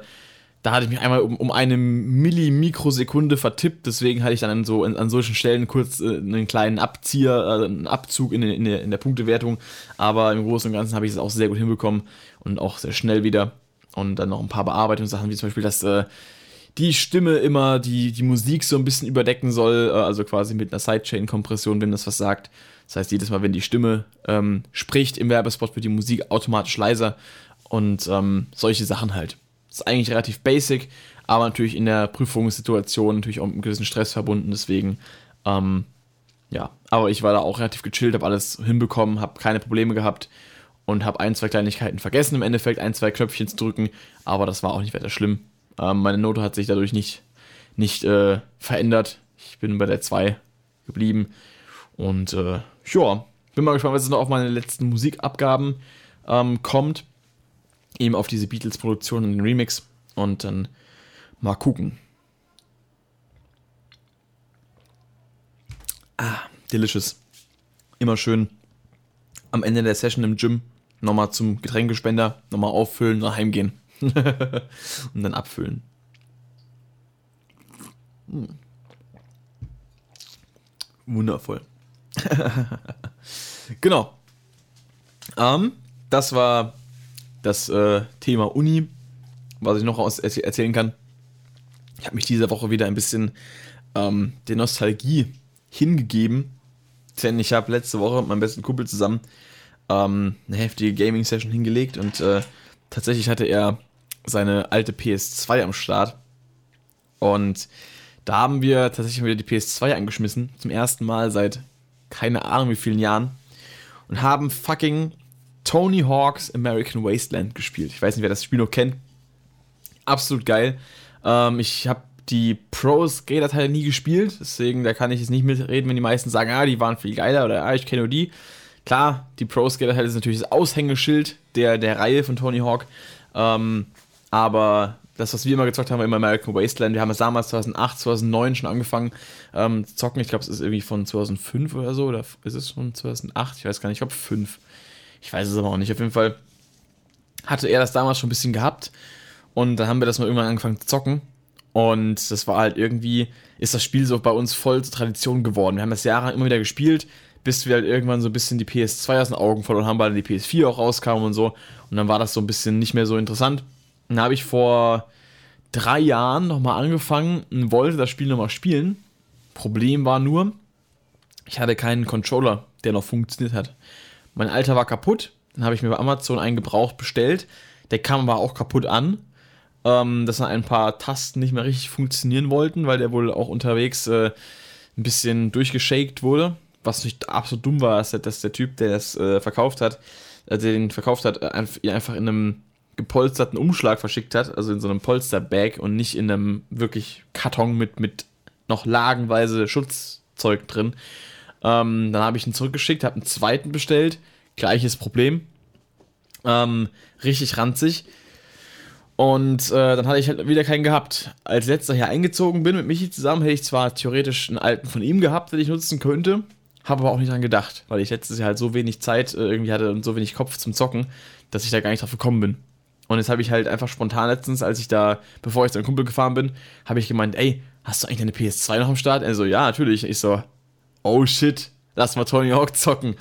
da hatte ich mich einmal um, um eine Millimikrosekunde vertippt, deswegen hatte ich dann an, so, an, an solchen Stellen kurz äh, einen kleinen Abzieher, äh, einen Abzug in, in, der, in der Punktewertung, aber im Großen und Ganzen habe ich es auch sehr gut hinbekommen und auch sehr schnell wieder und dann noch ein paar Bearbeitungssachen, wie zum Beispiel, dass äh, die Stimme immer die, die Musik so ein bisschen überdecken soll, äh, also quasi mit einer Sidechain-Kompression, wenn das was sagt. Das heißt, jedes Mal, wenn die Stimme ähm, spricht im Werbespot, wird die Musik automatisch leiser und ähm, solche Sachen halt. Ist eigentlich relativ basic, aber natürlich in der Prüfungssituation natürlich auch mit einem gewissen Stress verbunden. Deswegen, ähm, ja, aber ich war da auch relativ gechillt, habe alles hinbekommen, habe keine Probleme gehabt und habe ein, zwei Kleinigkeiten vergessen im Endeffekt, ein, zwei Knöpfchen zu drücken, aber das war auch nicht weiter schlimm. Ähm, meine Note hat sich dadurch nicht, nicht äh, verändert. Ich bin bei der 2 geblieben und äh, ja, bin mal gespannt, was jetzt noch auf meine letzten Musikabgaben ähm, kommt eben auf diese Beatles-Produktion und den Remix und dann mal gucken. Ah, delicious. Immer schön am Ende der Session im Gym nochmal zum Getränkespender, nochmal auffüllen, nach heimgehen. *laughs* und dann abfüllen. Hm. Wundervoll. *laughs* genau. Ähm, das war das äh, Thema Uni, was ich noch aus erzählen kann. Ich habe mich diese Woche wieder ein bisschen ähm, der Nostalgie hingegeben, denn ich habe letzte Woche mit meinem besten Kumpel zusammen ähm, eine heftige Gaming-Session hingelegt und äh, tatsächlich hatte er seine alte PS2 am Start. Und da haben wir tatsächlich wieder die PS2 angeschmissen, zum ersten Mal seit keine Ahnung wie vielen Jahren. Und haben fucking Tony Hawk's American Wasteland gespielt. Ich weiß nicht, wer das Spiel noch kennt. Absolut geil. Ähm, ich habe die Pro Skater-Teile nie gespielt, deswegen da kann ich jetzt nicht mitreden, wenn die meisten sagen, ah, die waren viel geiler oder ah, ich kenne nur die. Klar, die Pro Skater-Teile sind natürlich das Aushängeschild der, der Reihe von Tony Hawk. Ähm, aber das, was wir immer gezockt haben, war immer American Wasteland. Wir haben es damals 2008, 2009 schon angefangen ähm, zu zocken. Ich glaube, es ist irgendwie von 2005 oder so. Oder ist es von 2008? Ich weiß gar nicht. Ich glaube, 5. Ich weiß es aber auch nicht. Auf jeden Fall hatte er das damals schon ein bisschen gehabt. Und dann haben wir das mal irgendwann angefangen zu zocken. Und das war halt irgendwie, ist das Spiel so bei uns voll zur Tradition geworden. Wir haben das Jahre immer wieder gespielt, bis wir halt irgendwann so ein bisschen die PS2 aus den Augen verloren haben, weil die PS4 auch rauskam und so. Und dann war das so ein bisschen nicht mehr so interessant. Dann habe ich vor drei Jahren nochmal angefangen und wollte das Spiel nochmal spielen. Problem war nur, ich hatte keinen Controller, der noch funktioniert hat. Mein alter war kaputt. Dann habe ich mir bei Amazon einen gebraucht bestellt. Der kam aber auch kaputt an. Ähm, dass dann ein paar Tasten nicht mehr richtig funktionieren wollten, weil der wohl auch unterwegs äh, ein bisschen durchgeschakt wurde. Was nicht absolut dumm war, der, dass der Typ, der das äh, verkauft hat, äh, der den verkauft hat, einfach in einem gepolsterten Umschlag verschickt hat, also in so einem Polsterbag und nicht in einem wirklich Karton mit, mit noch lagenweise Schutzzeug drin. Ähm, dann habe ich ihn zurückgeschickt, habe einen zweiten bestellt. Gleiches Problem. Ähm, richtig ranzig. Und äh, dann hatte ich halt wieder keinen gehabt. Als letzter hier eingezogen bin mit Michi zusammen, hätte ich zwar theoretisch einen alten von ihm gehabt, den ich nutzen könnte, habe aber auch nicht dran gedacht, weil ich letztes Jahr halt so wenig Zeit äh, irgendwie hatte und so wenig Kopf zum Zocken, dass ich da gar nicht drauf gekommen bin. Und jetzt habe ich halt einfach spontan letztens, als ich da, bevor ich zu einem Kumpel gefahren bin, habe ich gemeint, ey, hast du eigentlich deine PS2 noch am Start? Er so, ja, natürlich. Ich so, oh shit, lass mal Tony Hawk zocken.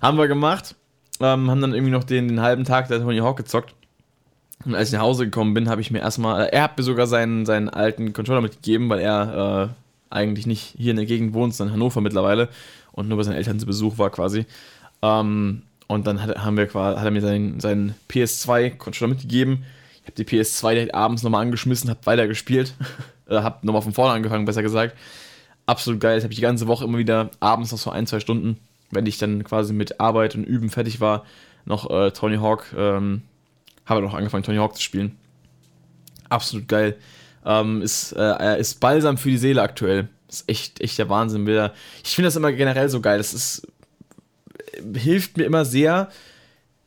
Haben wir gemacht. Ähm, haben dann irgendwie noch den, den halben Tag der Tony Hawk gezockt. Und als ich nach Hause gekommen bin, habe ich mir erstmal, äh, er hat mir sogar seinen, seinen alten Controller mitgegeben, weil er äh, eigentlich nicht hier in der Gegend wohnt, sondern in Hannover mittlerweile und nur bei seinen Eltern zu Besuch war quasi. Ähm, und dann hat, haben wir, hat er mir seinen, seinen PS2-Controller mitgegeben. Ich habe die PS2 direkt abends nochmal angeschmissen, habe weitergespielt. Oder *laughs* habe nochmal von vorne angefangen, besser gesagt. Absolut geil. Das habe ich die ganze Woche immer wieder abends noch so ein, zwei Stunden, wenn ich dann quasi mit Arbeit und Üben fertig war, noch äh, Tony Hawk ähm, habe noch angefangen, Tony Hawk zu spielen. Absolut geil. Ähm, ist, äh, ist balsam für die Seele aktuell. Ist echt, echt der Wahnsinn. Ich finde das immer generell so geil. Das ist, hilft mir immer sehr,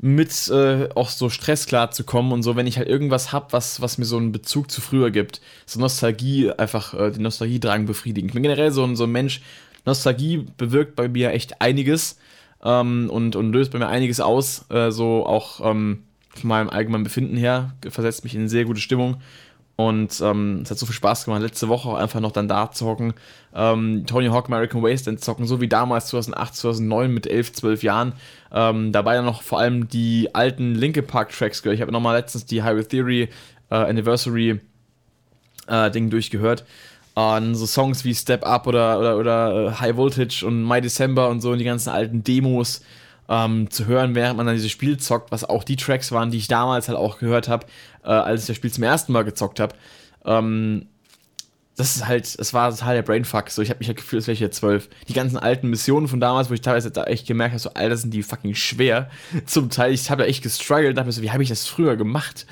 mit äh, auch so Stress klarzukommen und so, wenn ich halt irgendwas habe, was, was mir so einen Bezug zu früher gibt. So Nostalgie, einfach äh, den Nostalgiedrang befriedigen. Ich bin generell so ein, so ein Mensch, Nostalgie bewirkt bei mir echt einiges ähm, und, und löst bei mir einiges aus. Äh, so auch ähm, von meinem allgemeinen Befinden her, versetzt mich in eine sehr gute Stimmung. Und ähm, es hat so viel Spaß gemacht, letzte Woche auch einfach noch dann da zu hocken. Ähm, Tony Hawk American Wasteland zocken, so wie damals 2008, 2009 mit 11, 12 Jahren. Ähm, dabei dann noch vor allem die alten Linkin Park Tracks gehört. Ich habe nochmal letztens die Highway Theory äh, Anniversary äh, Ding durchgehört. Und so Songs wie Step Up oder, oder, oder äh, High Voltage und My December und so und die ganzen alten Demos ähm, zu hören, während man dann dieses Spiel zockt, was auch die Tracks waren, die ich damals halt auch gehört habe, äh, als ich das Spiel zum ersten Mal gezockt habe. Ähm, das ist halt, es war total der Brainfuck. So, ich habe mich halt gefühlt, als wäre ich jetzt zwölf. Die ganzen alten Missionen von damals, wo ich teilweise da echt gemerkt habe, so, Alter, sind die fucking schwer. *laughs* Zum Teil, ich habe da echt gestruggelt, dachte mir so, wie habe ich das früher gemacht?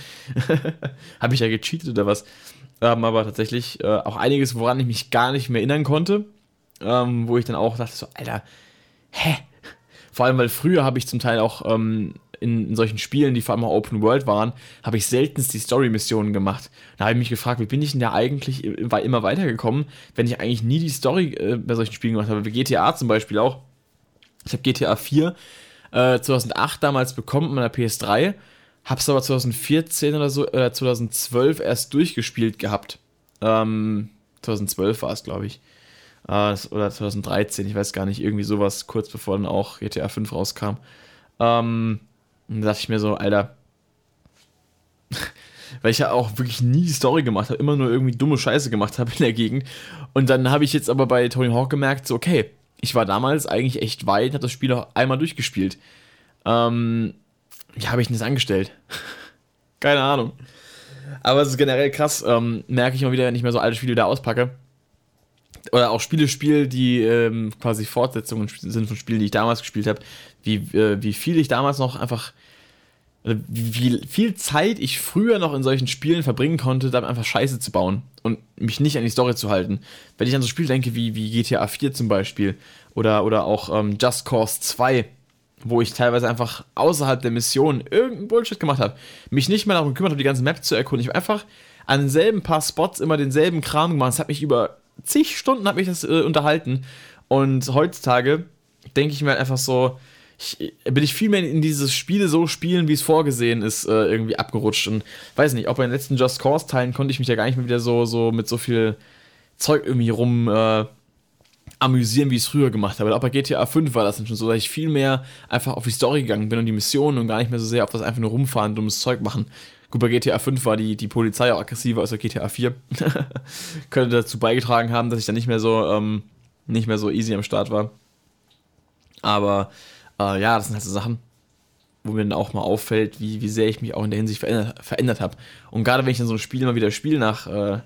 *laughs* habe ich da gecheatet oder was? Ähm, aber tatsächlich äh, auch einiges, woran ich mich gar nicht mehr erinnern konnte. Ähm, wo ich dann auch dachte, so, Alter, hä? Vor allem, weil früher habe ich zum Teil auch ähm, in, in, solchen Spielen, die vor allem auch Open World waren, habe ich seltenst die Story-Missionen gemacht. Da habe ich mich gefragt, wie bin ich denn da eigentlich immer weitergekommen, wenn ich eigentlich nie die Story äh, bei solchen Spielen gemacht habe. Wie GTA zum Beispiel auch. Ich habe GTA 4 äh, 2008 damals bekommen mit meiner PS3, habe es aber 2014 oder so, äh, 2012 erst durchgespielt gehabt. Ähm, 2012 war es, glaube ich. Uh, oder 2013, ich weiß gar nicht, irgendwie sowas, kurz bevor dann auch GTA 5 rauskam. Ähm, und da dachte ich mir so, Alter, *laughs* weil ich ja auch wirklich nie die Story gemacht habe, immer nur irgendwie dumme Scheiße gemacht habe in der Gegend. Und dann habe ich jetzt aber bei Tony Hawk gemerkt, so, okay, ich war damals eigentlich echt weit, habe das Spiel auch einmal durchgespielt. Ähm, wie habe ich denn das angestellt? *laughs* Keine Ahnung. Aber es ist generell krass, ähm, merke ich mal wieder, wenn ich mehr so alte Spiele wieder auspacke oder auch Spiele spiele, die ähm, quasi Fortsetzungen sind von Spielen, die ich damals gespielt habe, wie, äh, wie viel ich damals noch einfach, wie viel Zeit ich früher noch in solchen Spielen verbringen konnte, da einfach Scheiße zu bauen und mich nicht an die Story zu halten. Wenn ich an so Spiele denke wie, wie GTA 4 zum Beispiel oder, oder auch ähm, Just Cause 2, wo ich teilweise einfach außerhalb der Mission irgendeinen Bullshit gemacht habe, mich nicht mehr darum gekümmert habe, die ganze Map zu erkunden. Ich habe einfach an denselben paar Spots immer denselben Kram gemacht. Es hat mich über zig Stunden hat mich das äh, unterhalten. Und heutzutage denke ich mir einfach so, ich, bin ich viel mehr in dieses Spiele so spielen, wie es vorgesehen ist, äh, irgendwie abgerutscht. Und weiß nicht, auch bei den letzten Just Cause-Teilen konnte ich mich ja gar nicht mehr wieder so, so mit so viel Zeug irgendwie rum äh, amüsieren, wie ich es früher gemacht habe. Aber bei GTA 5 war das dann schon so, dass ich viel mehr einfach auf die Story gegangen bin und die Missionen und gar nicht mehr so sehr auf das einfach nur rumfahren, dummes Zeug machen. Gut, bei GTA 5 war die, die Polizei auch aggressiver als bei GTA 4. *laughs* Könnte dazu beigetragen haben, dass ich dann nicht mehr so, ähm, nicht mehr so easy am Start war. Aber äh, ja, das sind halt so Sachen, wo mir dann auch mal auffällt, wie, wie sehr ich mich auch in der Hinsicht verändert, verändert habe. Und gerade wenn ich dann so ein Spiel immer wieder spiele nach, äh,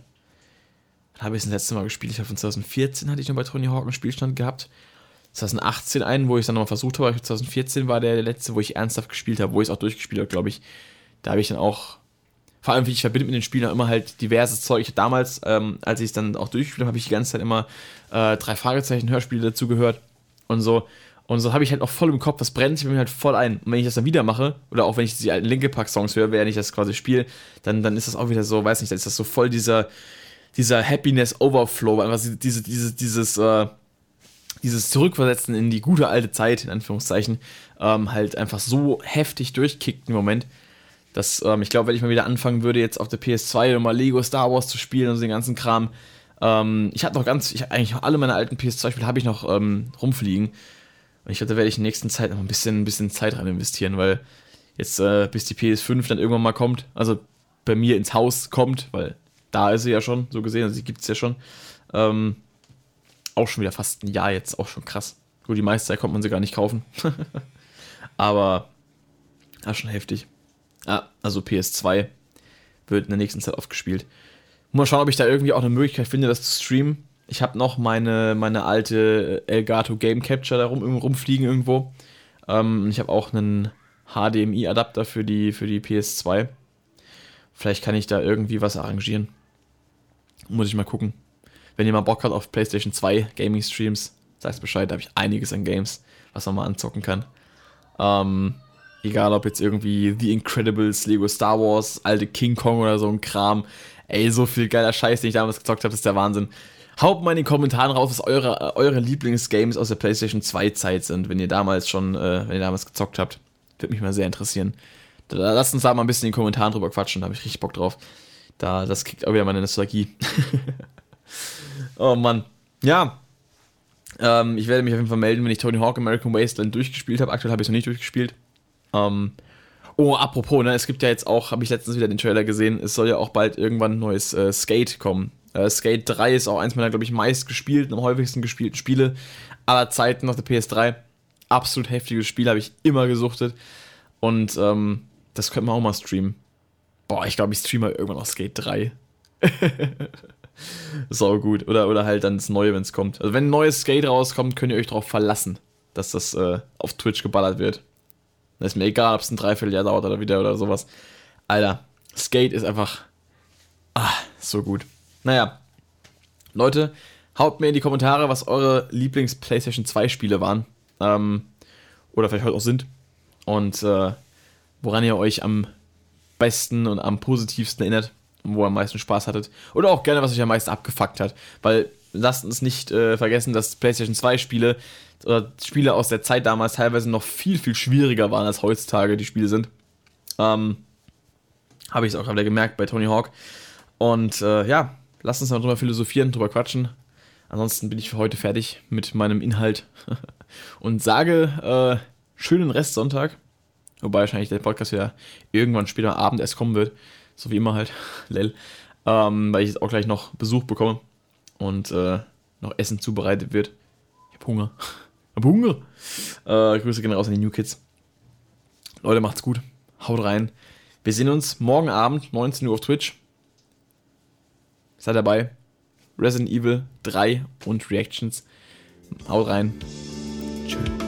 habe ich das letzte Mal gespielt? Ich habe von 2014 hatte ich noch bei Tony Hawk einen Spielstand gehabt. 2018 einen, wo ich dann nochmal versucht habe, 2014 war der letzte, wo ich ernsthaft gespielt habe, wo ich es auch durchgespielt habe, glaube ich da habe ich dann auch, vor allem, ich verbinde mit den Spielern immer halt diverses Zeug. Damals, ähm, als ich es dann auch durchgespielt habe, habe ich die ganze Zeit immer äh, drei Fragezeichen Hörspiele dazu gehört und so. Und so habe ich halt auch voll im Kopf, das brennt sich mir halt voll ein. Und wenn ich das dann wieder mache, oder auch wenn ich die alten Linke Pack Songs höre, während ich das quasi spiele, dann, dann ist das auch wieder so, weiß nicht, dann ist das so voll dieser, dieser Happiness Overflow, einfach diese, diese, dieses, äh, dieses Zurückversetzen in die gute alte Zeit, in Anführungszeichen, ähm, halt einfach so heftig durchkickt im Moment, das, ähm, ich glaube, wenn ich mal wieder anfangen würde, jetzt auf der PS2 mal Lego Star Wars zu spielen und so den ganzen Kram. Ähm, ich habe noch ganz, ich eigentlich alle meine alten PS2-Spiele habe ich noch ähm, rumfliegen. Und ich glaube, da werde ich in der nächsten Zeit noch ein bisschen, ein bisschen Zeit rein investieren, weil jetzt äh, bis die PS5 dann irgendwann mal kommt, also bei mir ins Haus kommt, weil da ist sie ja schon, so gesehen, also sie gibt es ja schon. Ähm, auch schon wieder fast ein Jahr jetzt, auch schon krass. Gut, die meiste Zeit konnte man sie gar nicht kaufen. *laughs* Aber, ja, schon heftig. Ah, also PS2 wird in der nächsten Zeit oft gespielt. Mal schauen, ob ich da irgendwie auch eine Möglichkeit finde, das zu streamen. Ich habe noch meine, meine alte Elgato Game Capture da rum, rumfliegen irgendwo. Ähm, ich habe auch einen HDMI-Adapter für die, für die PS2. Vielleicht kann ich da irgendwie was arrangieren. Muss ich mal gucken. Wenn ihr mal Bock habt auf PlayStation 2 Gaming-Streams, sagt Bescheid, da habe ich einiges an Games, was man mal anzocken kann. Ähm, egal ob jetzt irgendwie The Incredibles, Lego Star Wars, alte King Kong oder so ein Kram. Ey, so viel geiler Scheiß, den ich damals gezockt habe, ist der Wahnsinn. Haut mal in den Kommentaren raus, was eure, eure Lieblingsgames aus der PlayStation 2 Zeit sind, wenn ihr damals schon, äh, wenn ihr damals gezockt habt. Würde mich mal sehr interessieren. Da, lasst uns da mal ein bisschen in den Kommentaren drüber quatschen, da habe ich richtig Bock drauf. Da, das kriegt auch wieder meine Nostalgie. *laughs* oh Mann. Ja. Ähm, ich werde mich auf jeden Fall melden, wenn ich Tony Hawk American Wasteland durchgespielt habe. Aktuell habe ich es noch nicht durchgespielt. Ähm, oh, apropos, ne, es gibt ja jetzt auch, habe ich letztens wieder den Trailer gesehen, es soll ja auch bald irgendwann ein neues äh, Skate kommen. Äh, Skate 3 ist auch eins meiner, glaube ich, meist gespielten, am häufigsten gespielten Spiele aller Zeiten auf der PS3. Absolut heftiges Spiel, habe ich immer gesuchtet. Und ähm, das könnte man auch mal streamen. Boah, ich glaube, ich streame irgendwann noch Skate 3. Sau *laughs* gut. Oder, oder halt dann das Neue, wenn es kommt. Also wenn ein neues Skate rauskommt, könnt ihr euch darauf verlassen, dass das äh, auf Twitch geballert wird. Das ist mir egal, ob es ein Dreivierteljahr dauert oder wieder oder sowas. Alter, Skate ist einfach ah, so gut. Naja, Leute, haut mir in die Kommentare, was eure Lieblings-PlayStation 2 Spiele waren. Ähm, oder vielleicht heute auch sind. Und äh, woran ihr euch am besten und am positivsten erinnert, wo ihr am meisten Spaß hattet. Oder auch gerne, was euch am meisten abgefuckt hat. Weil lasst uns nicht äh, vergessen, dass PlayStation 2 Spiele oder Spiele aus der Zeit damals teilweise noch viel, viel schwieriger waren, als heutzutage die Spiele sind. Ähm, Habe ich es auch gerade gemerkt bei Tony Hawk. Und äh, ja, lasst uns mal drüber philosophieren, drüber quatschen. Ansonsten bin ich für heute fertig mit meinem Inhalt *laughs* und sage äh, schönen Restsonntag. Wobei wahrscheinlich der Podcast ja irgendwann später am Abend erst kommen wird. So wie immer halt. *laughs* Lel. Ähm, weil ich jetzt auch gleich noch Besuch bekomme und äh, noch Essen zubereitet wird. Ich hab Hunger. *laughs* hab Hunger. Äh, Grüße gehen raus an die New Kids. Leute, macht's gut. Haut rein. Wir sehen uns morgen Abend, 19 Uhr auf Twitch. Seid dabei. Resident Evil 3 und Reactions. Haut rein. Tschüss.